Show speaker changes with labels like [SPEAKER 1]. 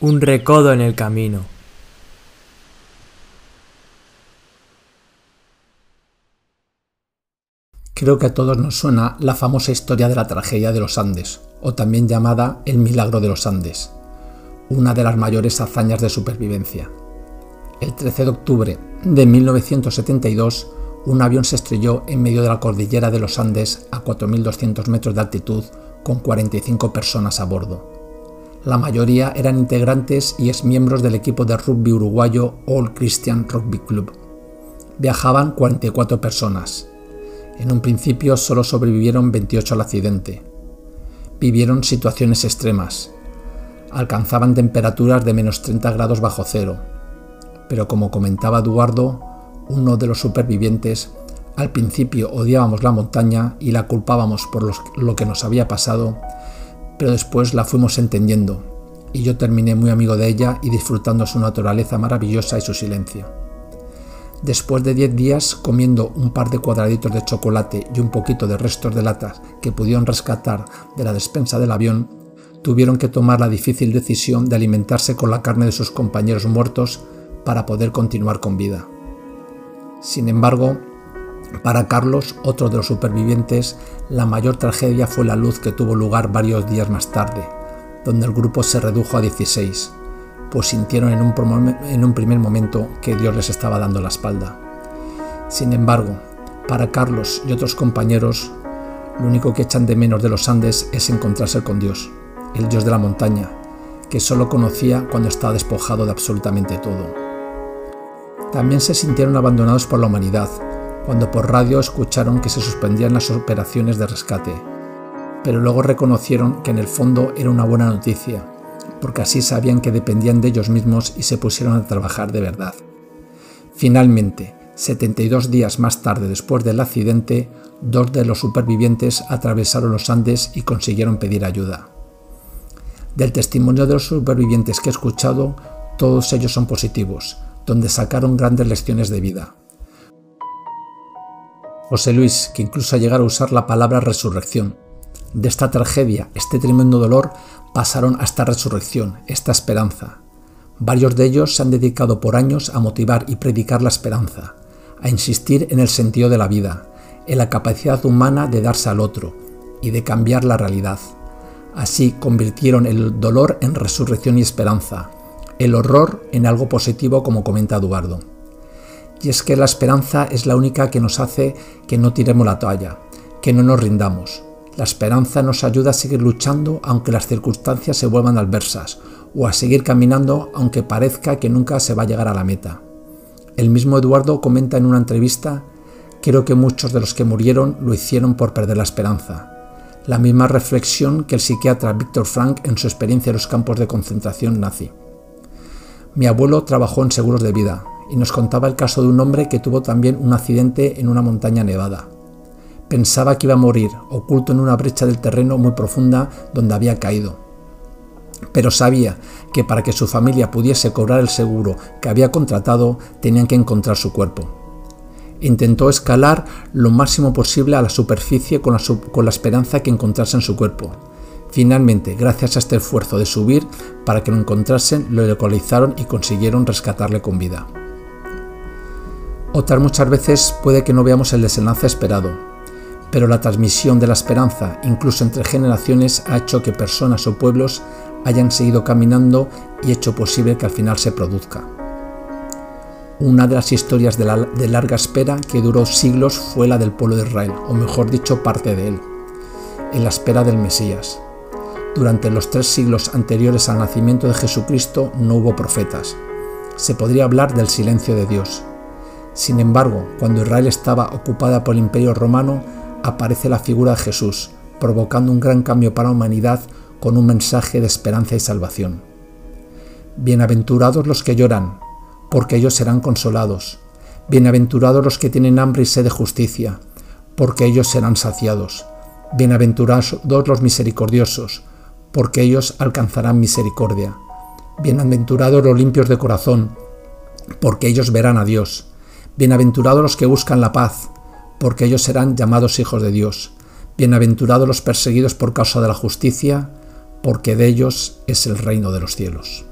[SPEAKER 1] Un recodo en el camino.
[SPEAKER 2] Creo que a todos nos suena la famosa historia de la tragedia de los Andes, o también llamada el milagro de los Andes, una de las mayores hazañas de supervivencia. El 13 de octubre de 1972, un avión se estrelló en medio de la cordillera de los Andes a 4.200 metros de altitud con 45 personas a bordo. La mayoría eran integrantes y exmiembros del equipo de rugby uruguayo All Christian Rugby Club. Viajaban 44 personas, en un principio solo sobrevivieron 28 al accidente. Vivieron situaciones extremas. Alcanzaban temperaturas de menos 30 grados bajo cero. Pero como comentaba Eduardo, uno de los supervivientes, al principio odiábamos la montaña y la culpábamos por lo que nos había pasado, pero después la fuimos entendiendo, y yo terminé muy amigo de ella y disfrutando su naturaleza maravillosa y su silencio. Después de 10 días comiendo un par de cuadraditos de chocolate y un poquito de restos de latas que pudieron rescatar de la despensa del avión, tuvieron que tomar la difícil decisión de alimentarse con la carne de sus compañeros muertos para poder continuar con vida. Sin embargo, para Carlos, otro de los supervivientes, la mayor tragedia fue la luz que tuvo lugar varios días más tarde, donde el grupo se redujo a 16 pues sintieron en un, primer momento que Dios les estaba dando la espalda. Sin embargo, para Carlos y otros compañeros, lo único que echan de menos de los Andes es encontrarse con Dios, el Dios de la montaña, que solo conocía cuando estaba despojado de absolutamente todo. También se sintieron abandonados por la humanidad, cuando por radio escucharon que se suspendían las operaciones de rescate, pero luego reconocieron que en el fondo era una buena noticia, porque así sabían que dependían de ellos mismos y se pusieron a trabajar de verdad. Finalmente, 72 días más tarde después del accidente, dos de los supervivientes atravesaron los Andes y consiguieron pedir ayuda. Del testimonio de los supervivientes que he escuchado, todos ellos son positivos, donde sacaron grandes lecciones de vida. José Luis, que incluso ha llegado a usar la palabra resurrección. De esta tragedia, este tremendo dolor, pasaron a esta resurrección, esta esperanza. Varios de ellos se han dedicado por años a motivar y predicar la esperanza, a insistir en el sentido de la vida, en la capacidad humana de darse al otro y de cambiar la realidad. Así convirtieron el dolor en resurrección y esperanza, el horror en algo positivo como comenta Eduardo. Y es que la esperanza es la única que nos hace que no tiremos la toalla, que no nos rindamos, la esperanza nos ayuda a seguir luchando aunque las circunstancias se vuelvan adversas, o a seguir caminando aunque parezca que nunca se va a llegar a la meta. El mismo Eduardo comenta en una entrevista, creo que muchos de los que murieron lo hicieron por perder la esperanza. La misma reflexión que el psiquiatra Víctor Frank en su experiencia en los campos de concentración nazi. Mi abuelo trabajó en seguros de vida y nos contaba el caso de un hombre que tuvo también un accidente en una montaña nevada. Pensaba que iba a morir, oculto en una brecha del terreno muy profunda donde había caído. Pero sabía que para que su familia pudiese cobrar el seguro que había contratado, tenían que encontrar su cuerpo. Intentó escalar lo máximo posible a la superficie con la, esperanza que encontrasen su cuerpo. Finalmente, gracias a este esfuerzo de subir para que lo encontrasen, lo localizaron y consiguieron rescatarle con vida. Otras muchas veces puede que no veamos el desenlace esperado, pero la transmisión de la esperanza, incluso entre generaciones, ha hecho que personas o pueblos hayan seguido caminando y hecho posible que al final se produzca. Una de las historias de, de larga espera que duró siglos fue la del pueblo de Israel, o mejor dicho, parte de él, en la espera del Mesías. Durante los tres siglos anteriores al nacimiento de Jesucristo no hubo profetas. Se podría hablar del silencio de Dios. Sin embargo, cuando Israel estaba ocupada por el imperio romano, aparece la figura de Jesús, provocando un gran cambio para la humanidad con un mensaje de esperanza y salvación. Bienaventurados los que lloran, porque ellos serán consolados. Bienaventurados los que tienen hambre y sed de justicia, porque ellos serán saciados. Bienaventurados los misericordiosos, porque ellos alcanzarán misericordia. Bienaventurados los limpios de corazón, porque ellos verán a Dios. Bienaventurados los que buscan la paz, porque ellos serán llamados hijos de Dios. Bienaventurados los perseguidos por causa de la justicia, porque de ellos es el reino de los cielos.